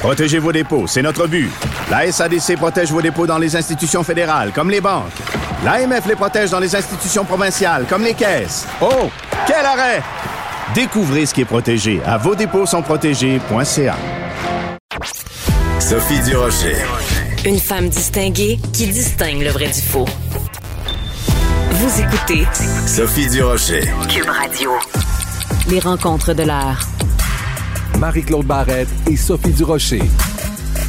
Protégez vos dépôts, c'est notre but. La SADC protège vos dépôts dans les institutions fédérales, comme les banques. L'AMF les protège dans les institutions provinciales, comme les caisses. Oh, quel arrêt! Découvrez ce qui est protégé à vos dépôts sont protégés.ca. Sophie Durocher. Une femme distinguée qui distingue le vrai du faux. Vous écoutez Sophie Durocher. Cube Radio. Les rencontres de l'heure. Marie-Claude Barrette et Sophie Durocher.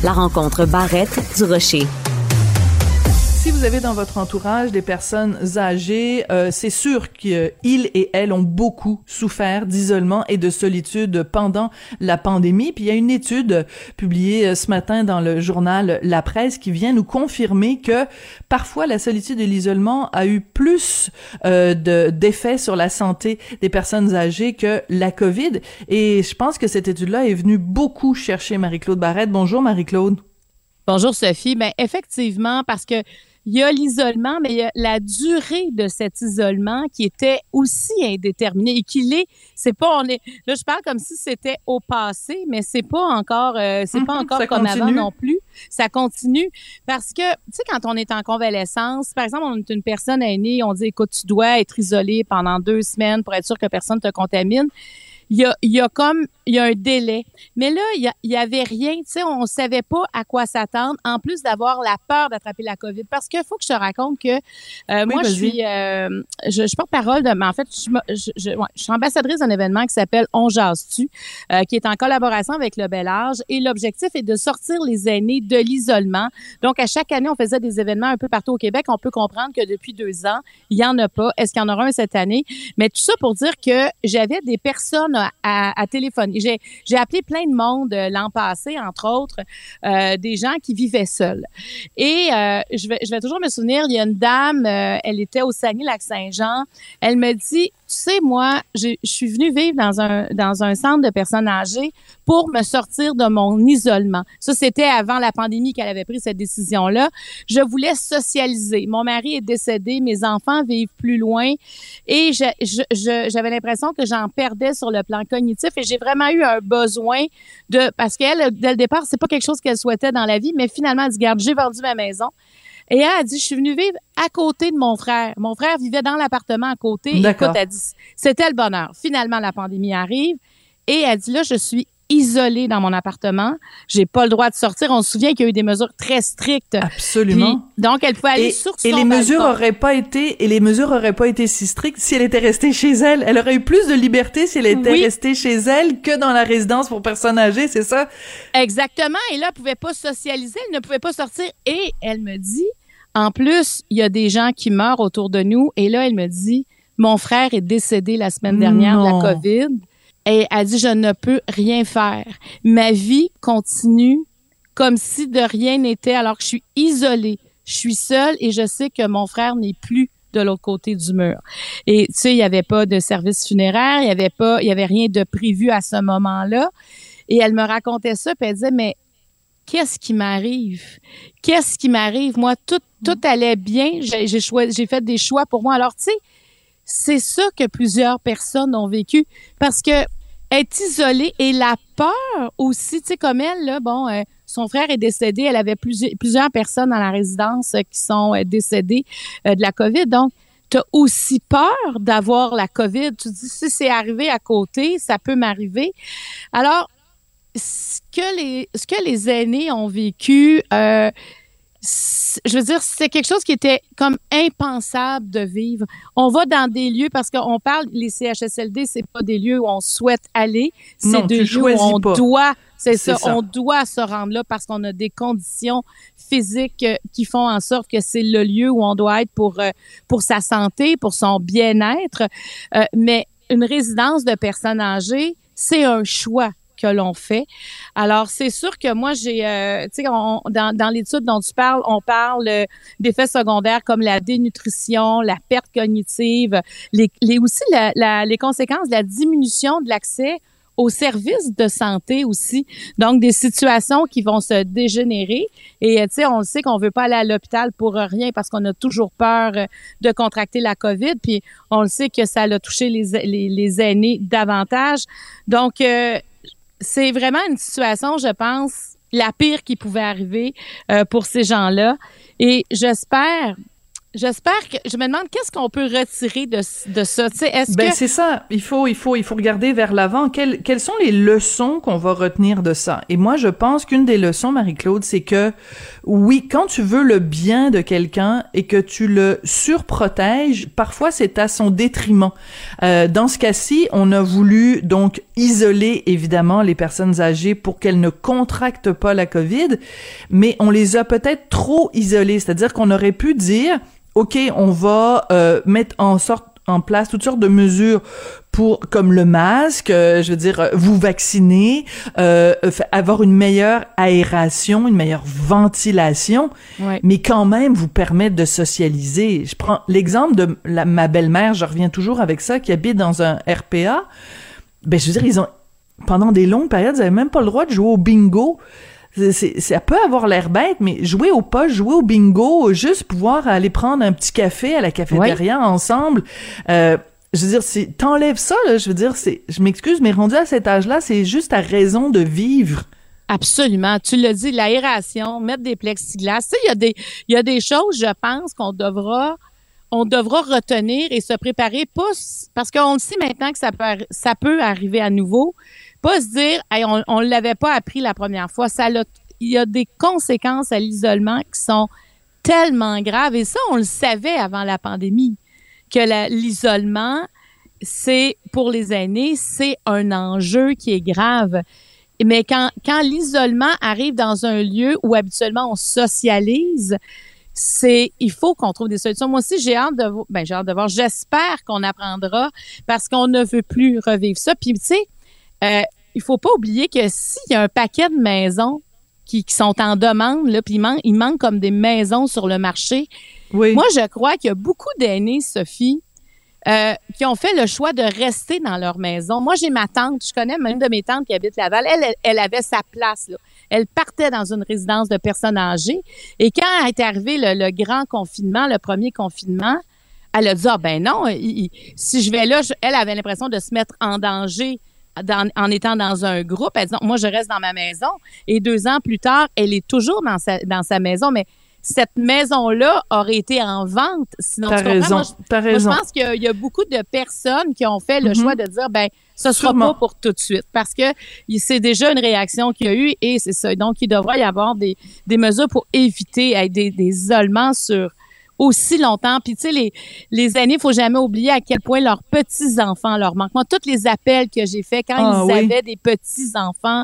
La rencontre Barrette-Durocher. Si vous avez dans votre entourage des personnes âgées, euh, c'est sûr qu'ils et elles ont beaucoup souffert d'isolement et de solitude pendant la pandémie. Puis il y a une étude publiée euh, ce matin dans le journal La Presse qui vient nous confirmer que parfois la solitude et l'isolement a eu plus euh, d'effets sur la santé des personnes âgées que la COVID. Et je pense que cette étude-là est venue beaucoup chercher Marie-Claude Barrette. Bonjour Marie-Claude. Bonjour Sophie. Ben effectivement, parce que il y a l'isolement, mais il y a la durée de cet isolement qui était aussi indéterminée et qui l'est. C'est pas on est là je parle comme si c'était au passé, mais c'est pas encore euh, c'est pas mhm, encore comme avant non plus. Ça continue parce que tu sais quand on est en convalescence, par exemple on est une personne aînée, on dit écoute tu dois être isolé pendant deux semaines pour être sûr que personne te contamine il y a, y a comme il y a un délai. Mais là, il y, avait rien, tu sais, on savait pas à quoi s'attendre, en plus d'avoir la peur d'attraper la COVID. Parce qu'il faut que je te raconte que euh, moi, je suis, euh, je, je porte-parole de, mais en fait, je, je, je, suis ambassadrice d'un événement qui s'appelle On jase-tu, euh, qui est en collaboration avec le Bel Âge. Et l'objectif est de sortir les aînés de l'isolement. Donc, à chaque année, on faisait des événements un peu partout au Québec. On peut comprendre que depuis deux ans, il y en a pas. Est-ce qu'il y en aura un cette année? Mais tout ça pour dire que j'avais des personnes à, téléphoner. J'ai appelé plein de monde euh, l'an passé, entre autres, euh, des gens qui vivaient seuls. Et euh, je, vais, je vais toujours me souvenir, il y a une dame, elle était au Saguenay-Lac-Saint-Jean. Elle me dit, tu sais, moi, je suis venue vivre dans un, dans un centre de personnes âgées pour me sortir de mon isolement. Ça, c'était avant la pandémie qu'elle avait pris cette décision-là. Je voulais socialiser. Mon mari est décédé, mes enfants vivent plus loin et j'avais je, je, l'impression que j'en perdais sur le plan cognitif et j'ai vraiment eu un besoin de, parce qu'elle, dès le départ, c'est pas quelque chose qu'elle souhaitait dans la vie, mais finalement, elle dit, garde, j'ai vendu ma maison. Et elle a dit, je suis venue vivre à côté de mon frère. Mon frère vivait dans l'appartement à côté. Écoute, elle dit, c'était le bonheur. Finalement, la pandémie arrive. Et elle dit, là, je suis isolée dans mon appartement. J'ai pas le droit de sortir. On se souvient qu'il y a eu des mesures très strictes. Absolument. donc, elle pouvait aller sur son Et les mesures auraient pas été, et les mesures auraient pas été si strictes si elle était restée chez elle. Elle aurait eu plus de liberté si elle était restée chez elle que dans la résidence pour personnes âgées, c'est ça? Exactement. Et là, elle pouvait pas socialiser, elle ne pouvait pas sortir. Et elle me dit, en plus, il y a des gens qui meurent autour de nous. Et là, elle me dit, mon frère est décédé la semaine dernière de la COVID. Et elle dit, je ne peux rien faire. Ma vie continue comme si de rien n'était alors que je suis isolée. Je suis seule et je sais que mon frère n'est plus de l'autre côté du mur. Et tu sais, il n'y avait pas de service funéraire, il n'y avait pas, il y avait rien de prévu à ce moment-là. Et elle me racontait ça, puis elle disait, mais qu'est-ce qui m'arrive? Qu'est-ce qui m'arrive? Moi, tout, tout allait bien. J'ai, j'ai fait des choix pour moi. Alors, tu sais, c'est ça que plusieurs personnes ont vécu parce que être isolée et la peur aussi, tu sais, comme elle, là, bon, euh, son frère est décédé, elle avait plusieurs, personnes dans la résidence euh, qui sont euh, décédées de la COVID. Donc, tu as aussi peur d'avoir la COVID. Tu dis, si c'est arrivé à côté, ça peut m'arriver. Alors, ce que les, ce que les aînés ont vécu, je veux dire, c'est quelque chose qui était comme impensable de vivre. On va dans des lieux parce qu'on parle, les CHSLD, c'est pas des lieux où on souhaite aller, c'est des lieux où on doit, c'est ça, on doit se rendre là parce qu'on a des conditions physiques euh, qui font en sorte que c'est le lieu où on doit être pour euh, pour sa santé, pour son bien-être. mais une résidence de personnes âgées, c'est un choix que l'on fait. Alors, c'est sûr que moi, j'ai, euh, tu sais, dans, l'étude dont tu parles, on parle euh, d'effets secondaires comme la dénutrition, la perte cognitive, les, aussi les conséquences de la diminution de l'accès aux services de santé aussi. Donc, des situations qui vont se dégénérer. Et, tu sais, on le sait qu'on veut pas aller à l'hôpital pour rien parce qu'on a toujours peur de contracter la COVID. Puis, on le sait que ça a touché les, les, les aînés davantage. Donc, euh, c'est vraiment une situation, je pense, la pire qui pouvait arriver euh, pour ces gens-là. Et j'espère, J'espère que je me demande qu'est-ce qu'on peut retirer de, de ça. Est-ce ben, que c'est ça. Il faut il faut il faut regarder vers l'avant. Quelles quelles sont les leçons qu'on va retenir de ça? Et moi, je pense qu'une des leçons, Marie-Claude, c'est que oui, quand tu veux le bien de quelqu'un et que tu le surprotèges, parfois c'est à son détriment. Euh, dans ce cas-ci, on a voulu donc isoler évidemment les personnes âgées pour qu'elles ne contractent pas la COVID, mais on les a peut-être trop isolées. C'est-à-dire qu'on aurait pu dire OK, on va euh, mettre en sorte en place toutes sortes de mesures pour comme le masque, euh, je veux dire vous vacciner, euh, avoir une meilleure aération, une meilleure ventilation, mais quand même vous permettre de socialiser. Je prends l'exemple de la, ma belle-mère, je reviens toujours avec ça, qui habite dans un RPA. Ben je veux dire ils ont pendant des longues périodes, ils n'avaient même pas le droit de jouer au bingo ça peut avoir l'air bête, mais jouer au poche, jouer au bingo, juste pouvoir aller prendre un petit café à la cafétéria ensemble. Euh, je veux dire, c'est t'enlèves ça, là, je veux dire, c'est, je m'excuse, mais rendu à cet âge-là, c'est juste à raison de vivre. Absolument. Tu l'as dit, l'aération, mettre des plexiglas. Tu sais, il y a des, il y a des choses, je pense, qu'on devra, on devra retenir et se préparer, pas, parce qu'on sait maintenant que ça peut, ça peut arriver à nouveau. Pas se dire, on ne l'avait pas appris la première fois. Ça il y a des conséquences à l'isolement qui sont tellement graves. Et ça, on le savait avant la pandémie, que l'isolement, c'est pour les aînés, c'est un enjeu qui est grave. Mais quand, quand l'isolement arrive dans un lieu où habituellement on socialise, c'est il faut qu'on trouve des solutions. Moi aussi, j'ai hâte de ben j'ai hâte de voir. J'espère qu'on apprendra parce qu'on ne veut plus revivre ça. Puis tu sais, euh, il faut pas oublier que s'il y a un paquet de maisons qui, sont en demande, là, puis il, manque, comme des maisons sur le marché. Oui. Moi, je crois qu'il y a beaucoup d'aînés, Sophie, euh, qui ont fait le choix de rester dans leur maison. Moi, j'ai ma tante, je connais même de mes tantes qui habitent Laval. Elle, elle, avait sa place. Là. Elle partait dans une résidence de personnes âgées. Et quand est arrivé le, grand confinement, le premier confinement, elle a dit ah ben non, si je vais là, elle avait l'impression de se mettre en danger en étant dans un groupe, elle dit, moi, je reste dans ma maison. Et deux ans plus tard, elle est toujours dans sa, dans sa maison, mais cette maison-là aurait été en vente. Sinon, T'as raison. Moi, raison. je pense qu'il y, a beaucoup de personnes qui ont fait le mm-hmm. choix de dire, ben, ce sera pas pour tout de suite, parce que c'est déjà une réaction qu'il y a eu et c'est ça. Donc, il devrait y avoir des, des mesures pour éviter des, des isolements sur aussi longtemps. Puis tu sais, les, les années, faut jamais oublier à quel point leurs petits-enfants leur manquent. Moi, tous les appels que j'ai faits quand ah ils avaient des petits-enfants,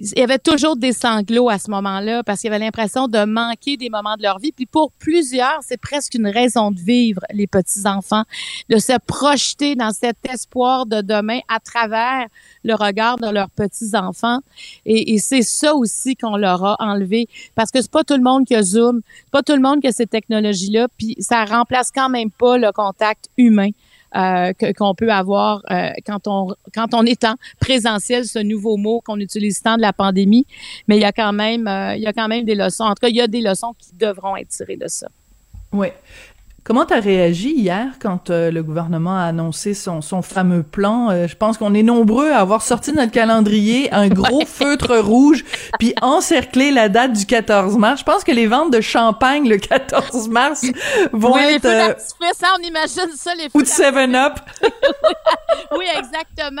il y avait toujours des sanglots à ce moment-là parce qu'il y avait l'impression de manquer des moments de leur vie. Puis pour plusieurs, c'est presque une raison de vivre, les petits-enfants, de se projeter dans cet espoir de demain à travers le regard de leurs petits-enfants. Et, c'est ça aussi qu'on leur a enlevé parce que c'est pas tout le monde qui a Zoom, pas tout le monde qui a ces technologies-là, puis ça remplace quand même pas le contact humain. Euh, qu'on peut avoir euh, quand on quand on est en présentiel, ce nouveau mot qu'on utilise tant de la pandémie. Mais il y a quand même euh, il y a quand même des leçons. En tout cas, il y a des leçons qui devront être tirées de ça. Oui. Comment tu as réagi hier quand euh, le gouvernement a annoncé son, son fameux plan? Euh, je pense qu'on est nombreux à avoir sorti notre calendrier un gros feutre rouge puis encercler la date du 14 mars. Je pense que les ventes de champagne le 14 mars vont oui, être... Les feux ça, on imagine ça, les Ou de 7-Up. oui, exactement.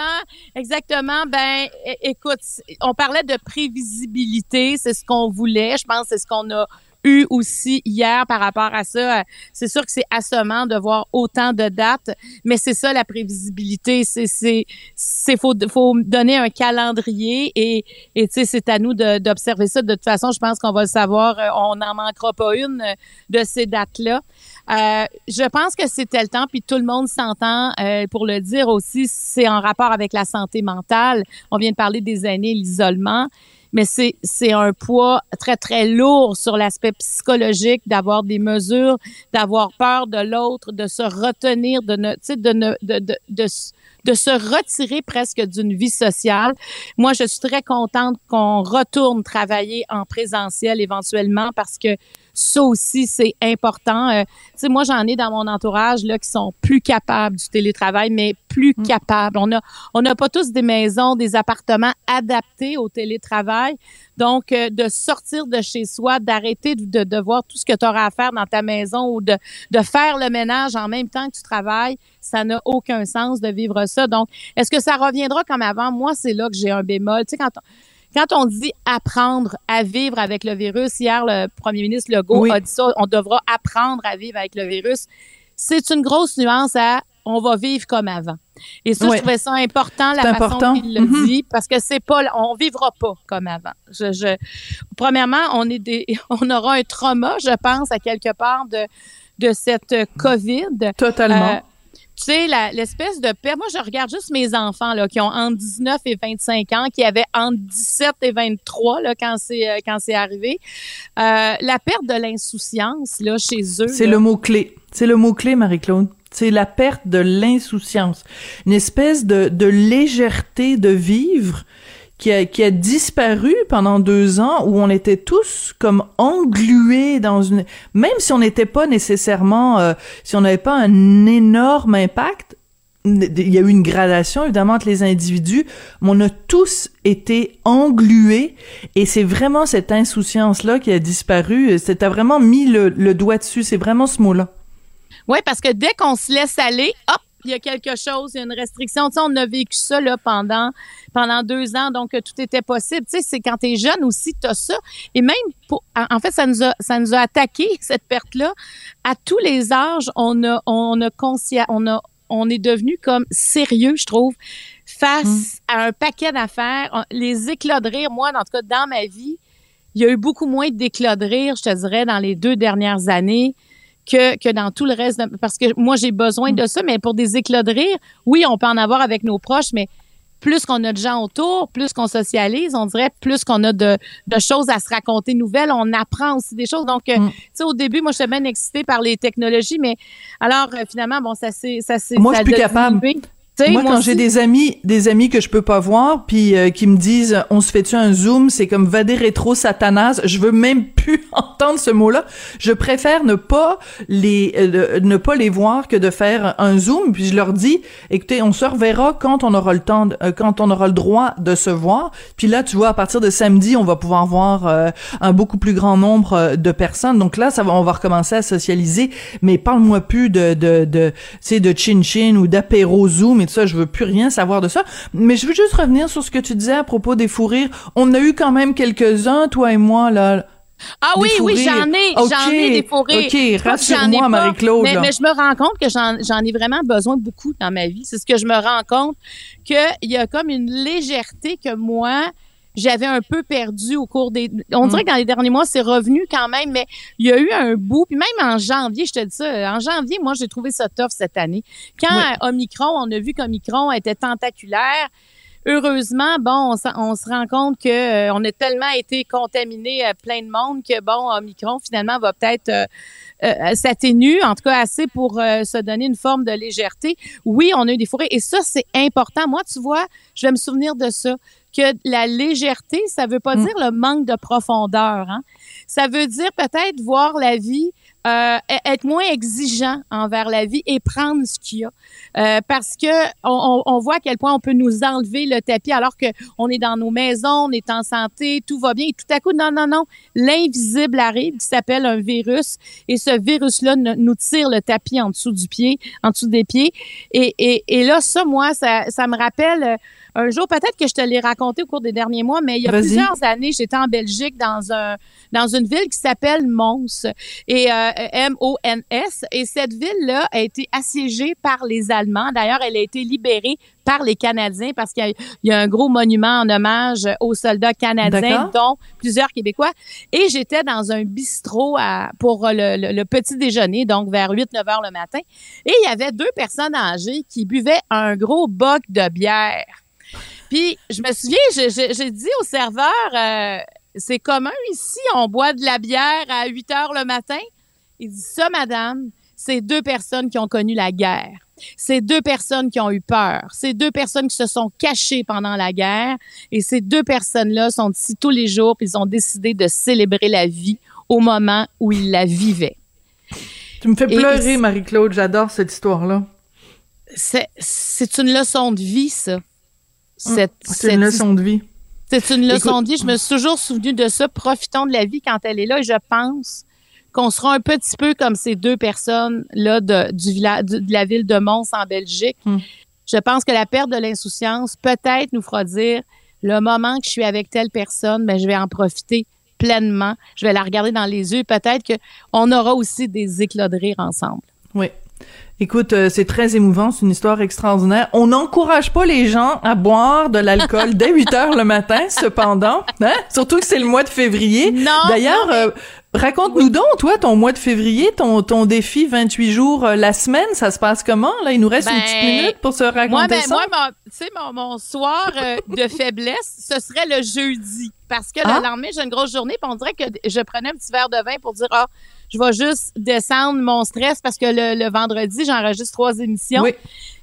Exactement. Ben, écoute, on parlait de prévisibilité, c'est ce qu'on voulait. Je pense que c'est ce qu'on a eu aussi hier par rapport à ça. C'est sûr que c'est assommant de voir autant de dates, mais c'est ça la prévisibilité. C'est c'est c'est faut faut donner un calendrier et et tu sais c'est à nous d'observer ça. De toute façon, je pense qu'on va le savoir. Euh, on n'en manquera pas une de ces dates là. Euh, je pense que c'était le temps, puis tout le monde s'entend euh, pour le dire aussi. C'est en rapport avec la santé mentale. On vient de parler des années, l'isolement mais c'est c'est un poids très très lourd sur l'aspect psychologique d'avoir des mesures, d'avoir peur de l'autre, de se retenir, de ne, de, ne, de, de, de, de se retirer presque d'une vie sociale. Moi, je suis très contente qu'on retourne travailler en présentiel éventuellement parce que ça aussi, c'est important. Euh, tu sais, moi, j'en ai dans mon entourage là qui sont plus capables du télétravail, mais plus mm. capables. On a, on n'a pas tous des maisons, des appartements adaptés au télétravail. Donc, euh, de sortir de chez soi, d'arrêter de, de, voir tout ce que tu auras à faire dans ta maison ou de, de faire le ménage en même temps que tu travailles, ça n'a aucun sens de vivre ça. Donc, est-ce que ça reviendra comme avant? Moi, c'est là que j'ai un bémol. Tu sais, quand quand on dit apprendre à vivre avec le virus, hier, le premier ministre Legault a dit ça, on devra apprendre à vivre avec le virus. C'est une grosse nuance à on va vivre comme avant. Et ça, je trouvais ça important, la façon qu'il le mm-hmm. dit, parce que c'est pas, on vivra pas comme avant. Je, je, premièrement, on est des, on aura un trauma, je pense, à quelque part de, de cette COVID. Totalement. Euh, tu sais, l'espèce de perte. Moi, je regarde juste mes enfants là, qui ont entre 19 et 25 ans, qui avaient entre 17 et 23 là, quand c'est euh, quand c'est arrivé. Euh, la perte de l'insouciance là chez eux. C'est le mot clé. C'est le mot clé, Marie-Claude. C'est la perte de l'insouciance, une espèce de, de légèreté de vivre qui a, qui a disparu pendant deux ans où on était tous comme englués dans une même si on n'était pas nécessairement euh, si on n'avait pas un énorme impact il y a eu une gradation évidemment entre les individus mais on a tous été englués. Et c'est vraiment cette insouciance là qui a disparu. C'était vraiment mis le, le doigt dessus. C'est vraiment ce mot là oui parce que dès qu'on se laisse aller hop il y a quelque chose, il y a une restriction. Tu sais, on a vécu ça là, pendant, pendant deux ans, donc tout était possible. Tu sais, c'est quand tu es jeune aussi, tu as ça. Et même, pour, en fait, ça nous a, ça nous a attaqué, cette perte-là. À tous les âges, on a, on a conscient, on a, on est devenu comme sérieux, je trouve, face mm. à un paquet d'affaires. Les éclats de rire, moi, en tout cas, dans ma vie, il y a eu beaucoup moins d'éclats de rire, je te dirais, dans les deux dernières années que, que dans tout le reste. parce que moi, j'ai besoin de ça, mais pour des éclats de rire, oui, on peut en avoir avec nos proches, mais plus qu'on a de gens autour, plus qu'on socialise, on dirait plus qu'on a de, de, choses à se raconter nouvelles, on apprend aussi des choses. Donc, euh, mm. tu sais, au début, moi, j'étais bien excitée par les technologies, mais alors, euh, finalement, bon, ça c'est Moi, je suis plus capable moi, quand j'ai des amis, des amis que je peux pas voir, puis euh, qui me disent, on se fait-tu un zoom, c'est comme vader rétro satanas. Je veux même plus entendre ce mot-là. Je préfère ne pas les, euh, ne pas les voir que de faire un zoom. Puis je leur dis, écoutez, on se reverra quand on aura le temps, euh, quand on aura le droit de se voir. Puis là, tu vois, à partir de samedi, on va pouvoir voir un beaucoup plus grand nombre de personnes. Donc là, ça va, on va recommencer à socialiser. Mais parle-moi plus de, de, de, tu de chin chin ou d'apéro zoom ça, je veux plus rien savoir de ça. Mais je veux juste revenir sur ce que tu disais à propos des fous rires. On a eu quand même quelques-uns, toi et moi, là. Ah oui, oui, j'en ai, j'en ai des fous rires. OK, rassure-moi, Marie-Claude. Mais, mais, je me rends compte que j'en ai vraiment besoin beaucoup dans ma vie. C'est ce que je me rends compte, qu'il y a comme une légèreté que moi, j'avais un peu perdu au cours des. On dirait mm. que dans les derniers mois, c'est revenu quand même, mais il y a eu un bout. Puis même en janvier, je te dis ça, en janvier, moi, j'ai trouvé ça tough cette année. Quand Omicron, on a vu qu'Omicron était tentaculaire. Heureusement, bon, on, se rend compte que euh, on a tellement été contaminé à plein de monde que bon, Omicron finalement va peut-être euh, euh, s'atténuer, en tout cas assez pour se donner une forme de légèreté. Oui, on a eu des forêts et ça c'est important. Moi, tu vois, je vais me souvenir de ça que la légèreté, ça veut pas mm. dire le manque de profondeur. Hein? Ça veut dire peut-être voir la vie, euh, e-, être moins exigeant envers la vie et prendre ce qu'il y a. Euh, parce que on, on, voit à quel point on peut nous enlever le tapis alors que on est dans nos maisons, on est en santé, tout va bien. Et tout à coup, non, non, non, l'invisible arrive qui s'appelle un virus et ce virus-là nous tire le tapis en dessous du pied, en dessous des pieds. Et, et, et là, ça, moi, ça, ça me rappelle un jour, peut-être que je te l'ai raconté au cours des derniers mois, mais il y a plusieurs années, j'étais en Belgique dans un dans une ville qui s'appelle Mons et euh, M-O-N-S. Et cette ville-là a été assiégée par les Allemands. D'ailleurs, elle a été libérée par les Canadiens parce qu'il y a- il y, a un gros monument en hommage aux soldats canadiens, dont plusieurs Québécois. Et j'étais dans un bistrot à, pour le, le- le petit déjeuner, donc vers 8-9 heures le matin. Et il y avait deux personnes âgées qui buvaient un gros boc de bière. Puis, je me souviens, j'ai- dit au serveur, euh, c'est commun ici, on boit de la bière à 8 heures le matin. Il dit ça, madame, c'est deux personnes qui ont connu la guerre. C'est deux personnes qui ont eu peur. C'est deux personnes qui se sont cachées pendant la guerre. Et ces deux personnes-là sont ici tous les jours, puis ils ont décidé de célébrer la vie au moment où ils la vivaient. Tu me fais pleurer, Marie-Claude. J'adore cette histoire-là. C'est c'est une leçon de vie, ça. Cette, C'est une leçon de vie. C'est une leçon Écoute- de vie. Je me suis toujours souvenu de ça. Profitons de la vie quand elle est là. Et je pense qu'on sera un petit peu comme ces deux personnes-là de, du village, de, de la ville de Mons en Belgique. Hmm. Je pense que la perte de l'insouciance peut-être nous fera dire le moment que je suis avec telle personne, ben, je vais en profiter pleinement. Je vais la regarder dans les yeux. Peut-être qu'on aura aussi des éclats de rire ensemble. Oui. Écoute, euh, c'est très émouvant, c'est une histoire extraordinaire. On n'encourage pas les gens à boire de l'alcool dès 8 heures le matin, cependant, hein? Surtout que c'est le mois de février. Non, D'ailleurs, euh, raconte-nous donc, toi, ton mois de février, ton, ton défi 28 jours euh, la semaine, ça se passe comment? Là, il nous reste une Ben, petite minute pour se raconter Moi, ben, ça. moi, tu sais, mon, mon soir de faiblesse, ce serait le jeudi. Parce que Ah? le lendemain, j'ai une grosse journée, puis on dirait que je prenais un petit verre de vin pour dire, ah, je vais juste descendre mon stress parce que le, le vendredi, j'enregistre trois émissions. Oui.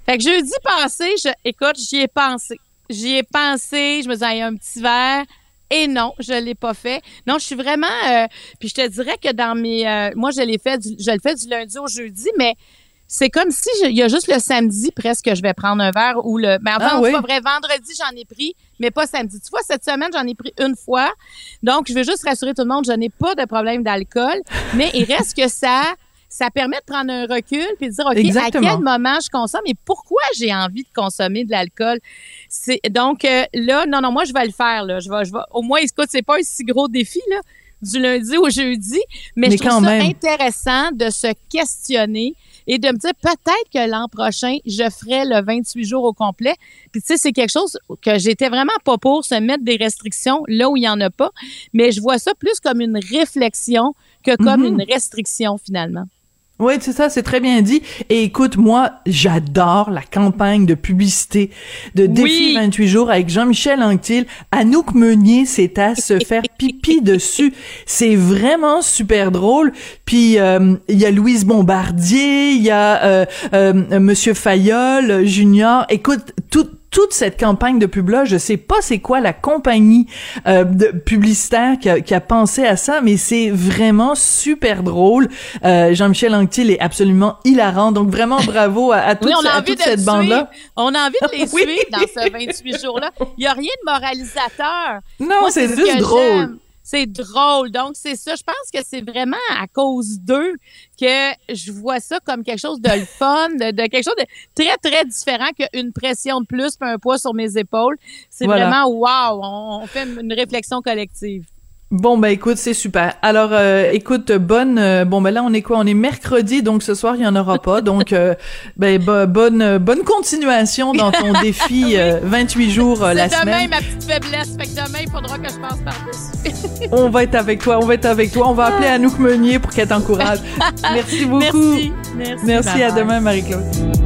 Fait que jeudi passé, je, écoute, j'y ai pensé. J'y ai pensé, je me disais, un petit verre. Et non, je l'ai pas fait. Non, je suis vraiment. euh, puis je te dirais que dans mes, euh, moi, je l'ai fait, du- je le fais du lundi au jeudi, mais c'est comme si il y a juste le samedi presque que je vais prendre un verre ou le. Mais enfin, Ah oui. pas vrai. Vendredi, j'en ai pris, mais pas samedi. Tu vois, cette semaine, j'en ai pris une fois. Donc, je veux juste rassurer tout le monde, je n'ai pas de problème d'alcool, mais il reste que ça. Ça permet de prendre un recul puis de dire, OK, Exactement. à quel moment je consomme et pourquoi j'ai envie de consommer de l'alcool? C'est, donc, euh, là, non, non, moi, je vais le faire, là. Je vais, je vais, au moins, écoute, c'est pas un si gros défi, là, du lundi au jeudi, mais, Mais je trouve quand ça même. intéressant de se questionner et de me dire peut-être que l'an prochain, je ferai le 28 jours au complet. Puis tu sais, c'est quelque chose que j'étais vraiment pas pour se mettre des restrictions là où il y en a pas, mais je vois ça plus comme une réflexion que comme Mhm. une restriction finalement. Oui, c'est ça, c'est très bien dit. Et écoute, moi, j'adore la campagne de publicité de Défi 28 jours avec Jean-Michel Anctil. Anouk Meunier, c'est à se faire pipi dessus. C'est vraiment super drôle. Puis, euh, il y a Louise Bombardier, il y a euh, euh, Monsieur Fayolle, Junior. Écoute, tout toute cette campagne de pub là, je sais pas c'est quoi la compagnie euh, de publicitaire qui a, qui a pensé à ça, mais c'est vraiment super drôle. Euh, Jean-Michel Anctil est absolument hilarant, donc vraiment bravo à, à toute, Oui, on a à envie toute de cette le bande là. suivre. On a envie de les Oui. suivre dans ce 28 jours-là. Il n'y a rien de moralisateur. Non, c'est ce juste drôle. C'est drôle. Donc, c'est ça. Je pense que c'est vraiment à cause d'eux que je vois ça comme quelque chose de le fun, de, de quelque chose de très, très différent qu'une pression de plus puis un poids sur mes épaules. C'est Voilà. vraiment wow. On, on fait une réflexion collective. Bon ben écoute, c'est super. Alors euh, écoute, bonne euh, bon ben là on est quoi? On est mercredi donc ce soir il y en aura pas. Donc euh, ben bo- bonne euh, bonne continuation dans ton défi euh, 28 jours euh, la C'est demain semaine. ma petite faiblesse. Fait que demain, il faudra que je passe par-dessus. On va être avec toi, on va être avec toi. On va appeler Anouk Meunier pour qu'elle t'encourage. Merci beaucoup. Merci. Merci. Merci à demain Marie-Claude.